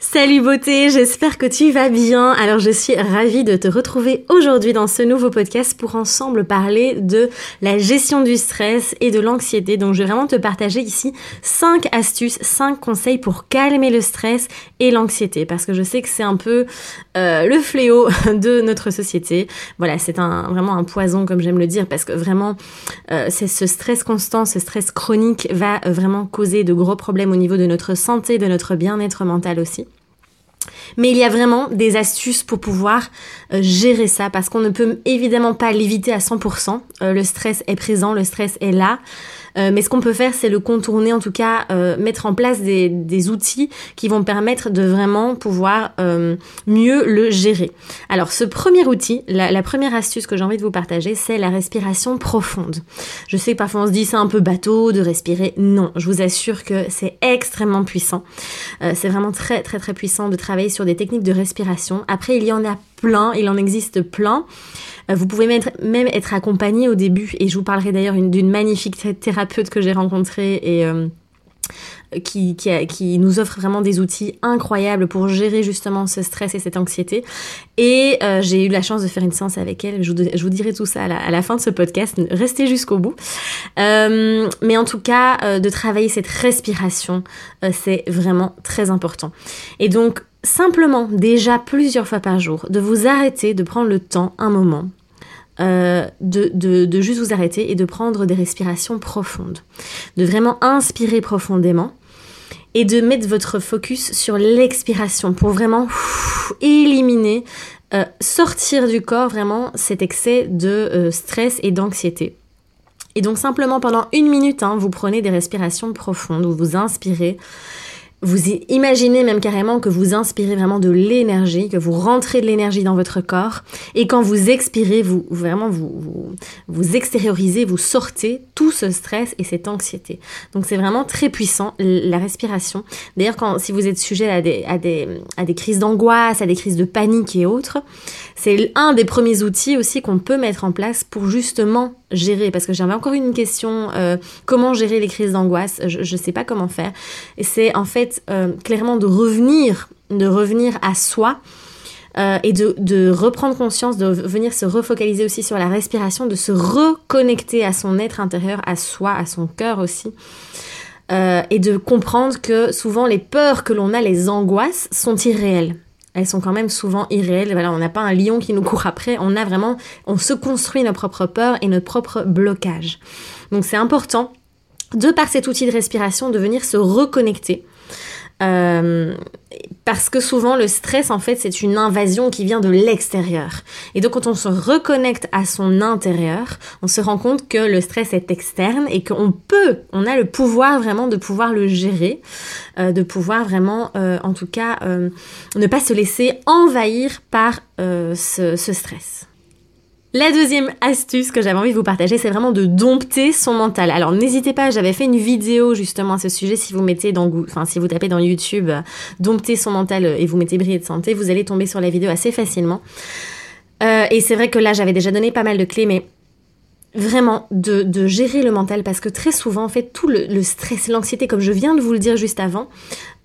Salut beauté, j'espère que tu vas bien. Alors je suis ravie de te retrouver aujourd'hui dans ce nouveau podcast pour ensemble parler de la gestion du stress et de l'anxiété. Donc je vais vraiment te partager ici 5 astuces, 5 conseils pour calmer le stress et l'anxiété parce que je sais que c'est un peu euh, le fléau de notre société. Voilà, c'est un, vraiment un poison comme j'aime le dire parce que vraiment euh, c'est ce stress constant, ce stress chronique va vraiment causer de gros problèmes au niveau de notre santé, de notre bien-être mental aussi. Mais il y a vraiment des astuces pour pouvoir euh, gérer ça parce qu'on ne peut évidemment pas l'éviter à 100%. Euh, le stress est présent, le stress est là. Euh, mais ce qu'on peut faire, c'est le contourner, en tout cas, mettre en place des, outils qui vont permettre de vraiment pouvoir mieux le gérer. Alors, ce premier outil, la, la première astuce que j'ai envie de vous partager, c'est la respiration profonde. Je sais que parfois on se dit c'est un peu bateau de respirer. Non, je vous assure que c'est extrêmement puissant. c'est vraiment très très très puissant de travailler sur des techniques de respiration. Après, il y en a plein, il en existe plein. Euh, vous pouvez même être accompagné au début, et je vous parlerai d'ailleurs d'une magnifique thérapeute que j'ai rencontrée et euh, qui, qui, nous offre vraiment des outils incroyables pour gérer justement ce stress et cette anxiété. Et euh, j'ai eu la chance de faire une séance avec elle. Je vous, dirai tout ça à la, fin de ce podcast. Restez jusqu'au bout. mais en tout cas, de travailler cette respiration, c'est vraiment très important. Et donc, simplement, déjà plusieurs fois par jour, de vous arrêter, de prendre le temps, un moment, euh, de, de, juste vous arrêter et de prendre des respirations profondes. De vraiment inspirer profondément et de mettre votre focus sur l'expiration pour vraiment éliminer, euh, sortir du corps vraiment cet excès de euh, stress et d'anxiété. Et donc simplement pendant une minute, hein, vous prenez des respirations profondes où vous inspirez vous imaginez même carrément que vous inspirez vraiment de l'énergie, que vous rentrez de l'énergie dans votre corps, et quand vous expirez, vous vraiment vous, vous, vous extériorisez, vous sortez tout ce stress et cette anxiété. Donc c'est vraiment très puissant la respiration. D'ailleurs, quand si vous êtes sujet à des à des à des crises d'angoisse, à des crises de panique et autres, c'est un des premiers outils aussi qu'on peut mettre en place pour justement gérer. Parce que j'avais encore une question euh, comment gérer les crises d'angoisse Je ne sais pas comment faire. Et c'est en fait euh, clairement de revenir, de revenir à soi. Euh, et de, de, reprendre conscience, de venir se refocaliser aussi sur la respiration, de se reconnecter à son être intérieur, à soi, à son cœur aussi. Euh, et de comprendre que souvent les peurs que l'on a, les angoisses, sont irréelles. Elles sont quand même souvent irréelles. Voilà, on n'a pas un lion qui nous court après. On a vraiment, on se construit nos propres peurs et notre propre blocage. Donc c'est important de par cet outil de respiration de venir se reconnecter euh, parce que souvent le stress en fait c'est une invasion qui vient de l'extérieur. Et donc quand on se reconnecte à son intérieur, on se rend compte que le stress est externe et qu'on peut, on a le pouvoir vraiment de pouvoir le gérer, euh, de pouvoir vraiment euh, en tout cas ne pas se laisser envahir par ce, ce stress. La deuxième astuce que j'avais envie de vous partager, c'est vraiment de dompter son mental. Alors n'hésitez pas, j'avais fait une vidéo justement à ce sujet. Si vous mettez dans, enfin si vous tapez dans YouTube, euh, dompter son mental euh, et vous mettez briller de santé, vous allez tomber sur la vidéo assez facilement. Euh, et c'est vrai que là, j'avais déjà donné pas mal de clés, mais vraiment de, gérer le mental parce que très souvent en fait tout le stress, l'anxiété comme je viens de vous le dire juste avant,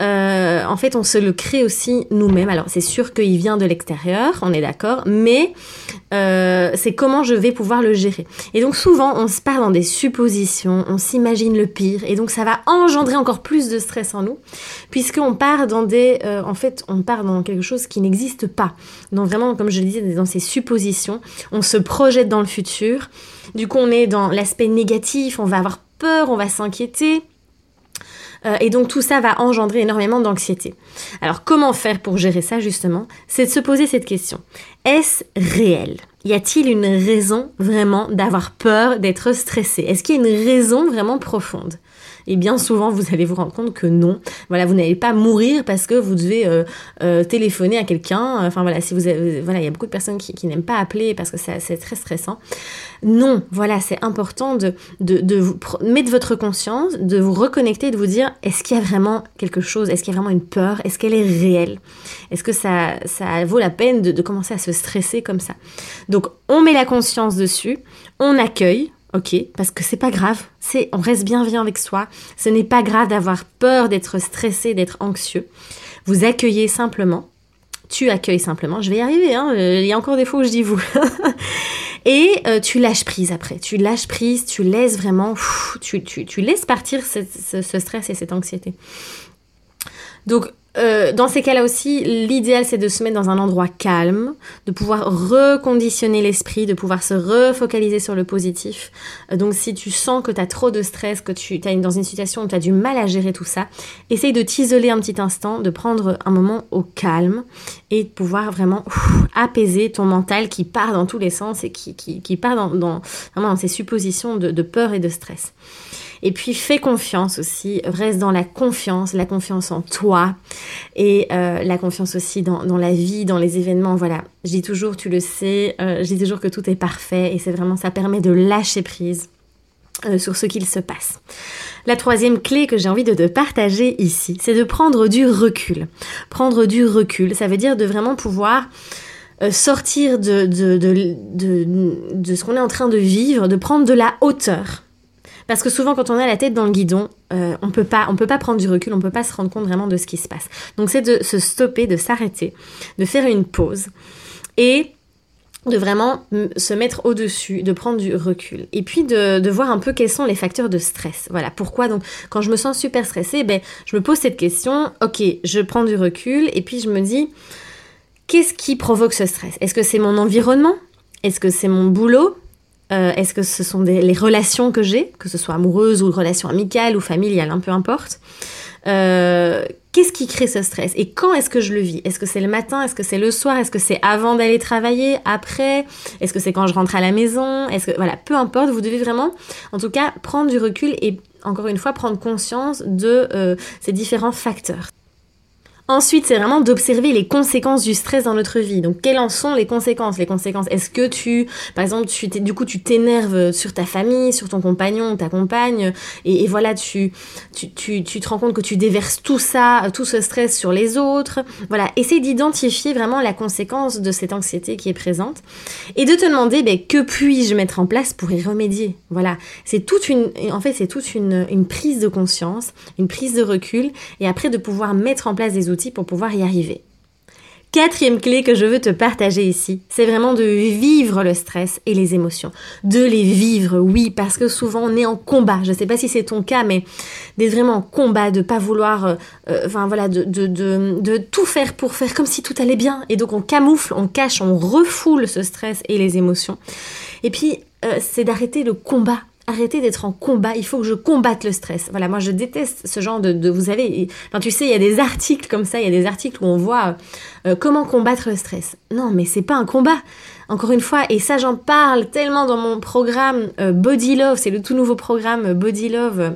euh, en fait on se le crée aussi nous-mêmes. Alors c'est sûr qu'il vient de l'extérieur, on est d'accord, mais euh, c'est comment je vais pouvoir le gérer. Et donc souvent on se part dans des suppositions, on s'imagine le pire et donc ça va engendrer encore plus de stress en nous puisqu'on part dans des, euh, en fait on part dans quelque chose qui n'existe pas. Donc vraiment comme je le disais dans ces suppositions, on se projette dans le futur du coup, on est dans l'aspect négatif, on va avoir peur, on va s'inquiéter. Euh, et donc tout ça va engendrer énormément d'anxiété. Alors comment faire pour gérer ça justement? C'est de se poser cette question. Est-ce réel? Y a-t-il une raison vraiment d'avoir peur d'être stressé? Est-ce qu'il y a une raison vraiment profonde? Et bien souvent, vous allez vous rendre compte que non. Voilà, vous n'allez pas mourir parce que vous devez euh, euh, téléphoner à quelqu'un. Enfin voilà, si vous avez, voilà, il y a beaucoup de personnes qui, n'aiment pas appeler parce que c'est très stressant. Non, voilà, c'est important de, de, vous mettre votre conscience, de vous reconnecter, de vous dire est-ce qu'il y a vraiment quelque chose, est-ce qu'il y a vraiment une peur, est-ce qu'elle est réelle, est-ce que ça, ça vaut la peine de, de commencer à se stresser comme ça. Donc on met la conscience dessus, on accueille, ok Parce que c'est pas grave, c'est on reste bienveillant avec soi. Ce n'est pas grave d'avoir peur, d'être stressé, d'être anxieux. Vous accueillez simplement. Tu accueilles simplement. Je vais y arriver. Hein, euh, il y a encore des fois où je dis vous. et euh, tu lâches prise après. Tu lâches prise. Tu laisses vraiment. tu, laisses partir ce stress et cette anxiété. Donc euh, dans ces cas-là aussi, l'idéal c'est de se mettre dans un endroit calme, de pouvoir reconditionner l'esprit, de pouvoir se refocaliser sur le positif. Euh, donc si tu sens que tu as trop de stress, que tu es dans une situation où tu as du mal à gérer tout ça, essaye de t'isoler un petit instant, de prendre un moment au calme et de pouvoir vraiment apaiser ton mental qui part dans tous les sens et qui, qui, part dans, dans, vraiment dans ces suppositions de, peur et de stress. Et puis fais confiance aussi, reste dans la confiance, la confiance en toi et euh, la confiance aussi dans, la vie, dans les événements. Voilà, je dis toujours, tu le sais, euh, je dis toujours que tout est parfait et c'est vraiment, ça permet de lâcher prise. Euh, sur ce qu'il se passe. La troisième clé que j'ai envie de te partager ici, c'est de prendre du recul. Prendre du recul, ça veut dire de vraiment pouvoir sortir de, de, de ce qu'on est en train de vivre, de prendre de la hauteur parce que souvent, quand on a la tête dans le guidon, euh, on peut pas, peut pas prendre du recul, on peut pas se rendre compte vraiment de ce qui se passe. Donc, c'est de se stopper, de s'arrêter, de faire une pause et de vraiment se mettre au-dessus, de prendre du recul. Et puis de, voir un peu quels sont les facteurs de stress. Voilà, pourquoi donc quand je me sens super stressée, ben, je me pose cette question, ok, je prends du recul et puis je me dis, qu'est-ce qui provoque ce stress? Est-ce que c'est mon environnement? Est-ce que c'est mon boulot? Euh, est-ce que ce sont les relations que j'ai, que ce soit amoureuses ou relations amicales ou familiales, hein, peu importe? Euh, Qu'est-ce qui crée ce stress Et quand est-ce que je le vis? Est-ce que c'est le matin? Est-ce que c'est le soir? Est-ce que c'est avant d'aller travailler? Après? Est-ce que c'est quand je rentre à la maison? Est-ce que voilà, peu importe, vous devez vraiment, en tout cas, prendre du recul et encore une fois prendre conscience de euh, ces différents facteurs. Ensuite, c'est vraiment d'observer les conséquences du stress dans notre vie. Donc, quelles en sont les conséquences? Les conséquences, est-ce que tu, par exemple, tu du coup, tu t'énerves sur ta famille, sur ton compagnon, ta compagne, et, voilà, tu, tu, tu, tu, te rends compte que tu déverses tout ça, tout ce stress sur les autres. Voilà, essaie d'identifier vraiment la conséquence de cette anxiété qui est présente, et de te demander, ben, que puis-je mettre en place pour y remédier? Voilà, c'est toute une, en fait, c'est toute une, une prise de conscience, une prise de recul, et après de pouvoir mettre en place des outils pour pouvoir y arriver. Quatrième clé que je veux te partager ici, c'est vraiment de vivre le stress et les émotions. De les vivre, oui, parce que souvent on est en combat. Je ne sais pas si c'est ton cas, mais d'être vraiment en combat, de pas vouloir, euh, euh, enfin voilà, de, tout faire pour faire comme si tout allait bien. Et donc on camoufle, on cache, on refoule ce stress et les émotions. Et puis, euh, c'est d'arrêter le combat arrêtez d'être en combat, il faut que je combatte le stress. Voilà, moi je déteste ce genre de, vous savez, enfin, tu sais, il y a des articles comme ça, il y a des articles où on voit euh, comment combattre le stress. Non, mais c'est pas un combat. Encore une fois, et ça j'en parle tellement dans mon programme euh, Body Love, c'est le tout nouveau programme euh, Body Love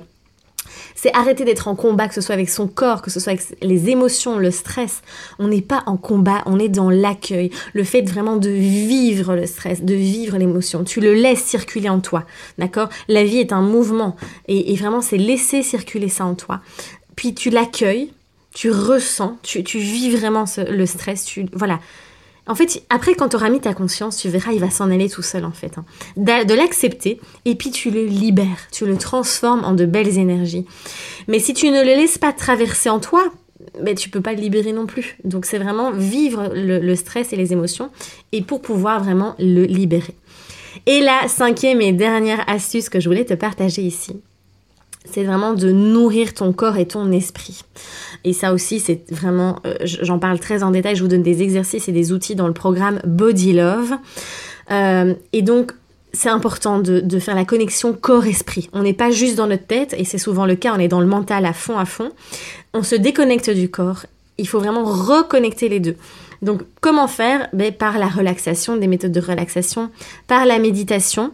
c'est arrêter d'être en combat, que ce soit avec son corps, que ce soit avec les émotions, le stress. On n'est pas en combat, on est dans l'accueil. Le fait vraiment de vivre le stress, de vivre l'émotion. Tu le laisses circuler en toi, d'accord? La vie est un mouvement et, vraiment c'est laisser circuler ça en toi. Puis tu l'accueilles, tu ressens, tu, vis vraiment le stress, tu voilà. En fait, après, quand tu auras mis ta conscience, tu verras, il va s'en aller tout seul, en fait. Hein. De, l'accepter, et puis tu le libères, tu le transformes en de belles énergies. Mais si tu ne le laisses pas traverser en toi, ben, tu peux pas le libérer non plus. Donc, c'est vraiment vivre le, stress et les émotions, et pour pouvoir vraiment le libérer. Et la cinquième et dernière astuce que je voulais te partager ici, c'est vraiment de nourrir ton corps et ton esprit. Et ça aussi, c'est vraiment, euh, j'en parle très en détail, je vous donne des exercices et des outils dans le programme Body Love. Euh, et donc, c'est important de, de, faire la connexion corps-esprit. On n'est pas juste dans notre tête, et c'est souvent le cas, on est dans le mental à fond, à fond. On se déconnecte du corps. Il faut vraiment reconnecter les deux. Donc comment faire? Ben, Par la relaxation, des méthodes de relaxation, par la méditation.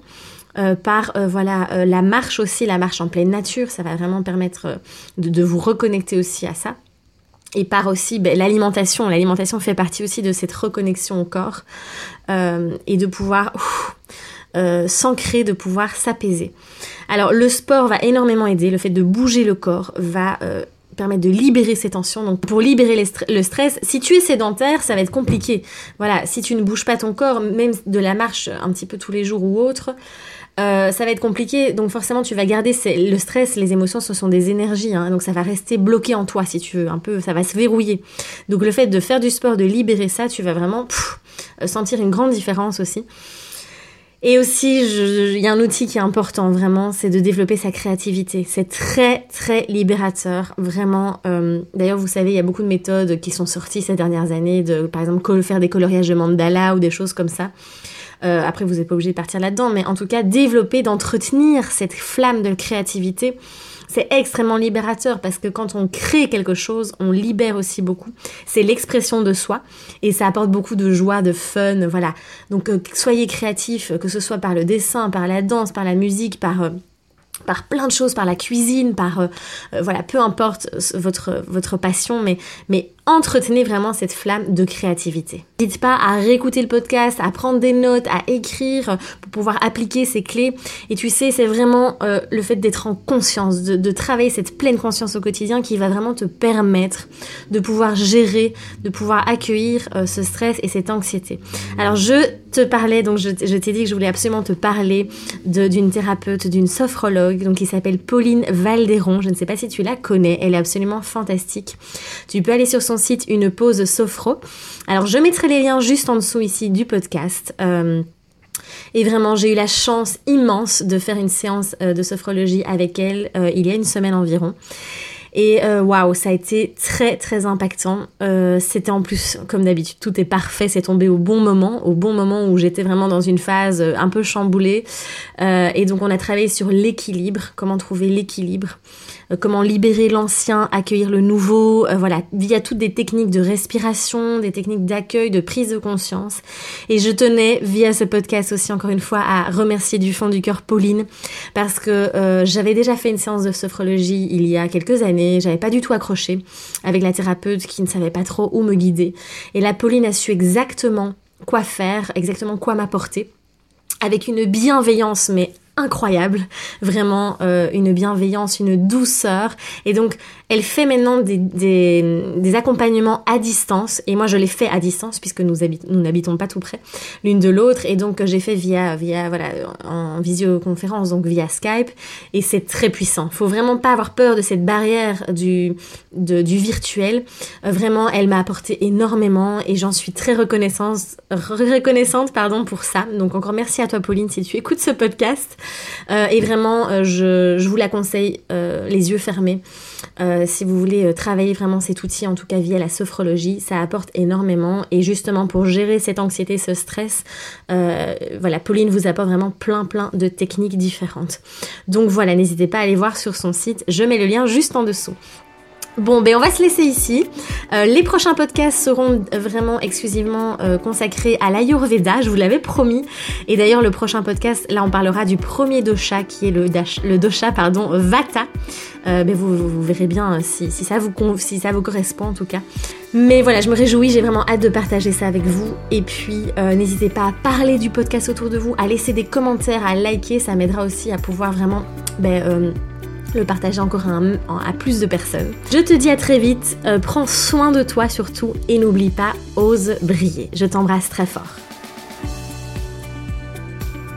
Euh, par euh, voilà euh, la marche aussi, la marche en pleine nature, ça va vraiment permettre de, vous reconnecter aussi à ça. Et par aussi ben, l'alimentation, l'alimentation fait partie aussi de cette reconnexion au corps et de pouvoir s'ancrer, de pouvoir s'apaiser. Alors le sport va énormément aider, le fait de bouger le corps va permettre de libérer ces tensions. Donc pour libérer le stress, si tu es sédentaire, ça va être compliqué. Voilà, si tu ne bouges pas ton corps, même de la marche un petit peu tous les jours ou autre, euh, ça va être compliqué. Donc forcément, tu vas garder le stress, les émotions, ce sont des énergies. Hein. donc ça va rester bloqué en toi, si tu veux. Un peu, ça va se verrouiller. Donc le fait de faire du sport, de libérer ça, tu vas vraiment sentir une grande différence aussi. Et aussi, il y a un outil qui est important vraiment, c'est de développer sa créativité. C'est très très libérateur, vraiment. Euh, d'ailleurs, vous savez, il y a beaucoup de méthodes qui sont sorties ces dernières années, de par exemple faire des coloriages de mandala ou des choses comme ça. Euh, après, vous n'êtes pas obligé de partir là-dedans, mais en tout cas, développer, d'entretenir cette flamme de créativité, c'est extrêmement libérateur parce que quand on crée quelque chose, on libère aussi beaucoup. C'est l'expression de soi et ça apporte beaucoup de joie, de fun, voilà. Donc euh, soyez créatifs, que ce soit par le dessin, par la danse, par la musique, par euh, par plein de choses, par la cuisine, par voilà, peu importe votre votre passion, mais mais entretenez vraiment cette flamme de créativité. N'hésite pas à réécouter le podcast, à prendre des notes, à écrire pour pouvoir appliquer ces clés. Et tu sais, c'est vraiment euh, le fait d'être en conscience, de, travailler cette pleine conscience au quotidien qui va vraiment te permettre de pouvoir gérer, de pouvoir accueillir euh, ce stress et cette anxiété. Alors je te parlais, donc je, t'ai dit que je voulais absolument te parler d'une thérapeute, d'une sophrologue, donc qui s'appelle Pauline Valderon. Je ne sais pas si tu la connais, elle est absolument fantastique. Tu peux aller sur son site Une pause sophro. Alors je mettrai les liens juste en dessous ici du podcast. Euh, et vraiment, j'ai eu la chance immense de faire une séance euh, de sophrologie avec elle euh, il y a une semaine environ. Et waouh, ça a été très très impactant. C'était en plus, comme d'habitude, tout est parfait, c'est tombé au bon moment, au bon moment où j'étais vraiment dans une phase un peu chamboulée. et donc on a travaillé sur l'équilibre, comment trouver l'équilibre. Euh, comment libérer l'ancien, accueillir le nouveau, euh, voilà, via toutes des techniques de respiration, des techniques d'accueil, de prise de conscience. Et je tenais, via ce podcast aussi, encore une fois, à remercier du fond du cœur Pauline, parce que euh, j'avais déjà fait une séance de sophrologie il y a quelques années, j'avais pas du tout accroché avec la thérapeute qui ne savait pas trop où me guider. Et la Pauline a su exactement quoi faire, exactement quoi m'apporter avec une bienveillance mais incroyable, vraiment euh, une bienveillance, une douceur. Et donc, elle fait maintenant des, accompagnements à distance. Et moi, je l'ai fait à distance puisque nous, n'habitons pas tout près l'une de l'autre. Et donc, j'ai fait via, via, voilà, en visioconférence, donc via Skype. Et c'est très puissant. Faut vraiment pas avoir peur de cette barrière du, du virtuel. Euh, vraiment, elle m'a apporté énormément et j'en suis très reconnaissante, reconnaissante pardon, pour ça. Donc, encore merci à toi, Pauline, si tu écoutes ce podcast. Euh, et vraiment, euh, je, je, vous la conseille les yeux fermés. Euh, si vous voulez euh, travailler vraiment cet outil, en tout cas via la sophrologie, ça apporte énormément. Et justement, pour gérer cette anxiété, ce stress, euh, voilà, Pauline vous apporte vraiment plein, plein de techniques différentes. Donc voilà, n'hésitez pas à aller voir sur son site. Je mets le lien juste en dessous. Bon, ben on va se laisser ici. Euh, les prochains podcasts seront vraiment exclusivement euh, consacrés à l'Ayurveda, je vous l'avais promis. Et d'ailleurs, le prochain podcast, là, on parlera du premier dosha, qui est le, dosha pardon, Vata. Euh, ben vous, verrez bien si, si, ça vous, correspond en tout cas. Mais voilà, je me réjouis, j'ai vraiment hâte de partager ça avec vous. Et puis, n'hésitez pas à parler du podcast autour de vous, à laisser des commentaires, à liker, ça m'aidera aussi à pouvoir vraiment... Ben, le partager encore à, plus de personnes. Je te dis à très vite, euh, prends soin de toi surtout et n'oublie pas, ose briller. Je t'embrasse très fort.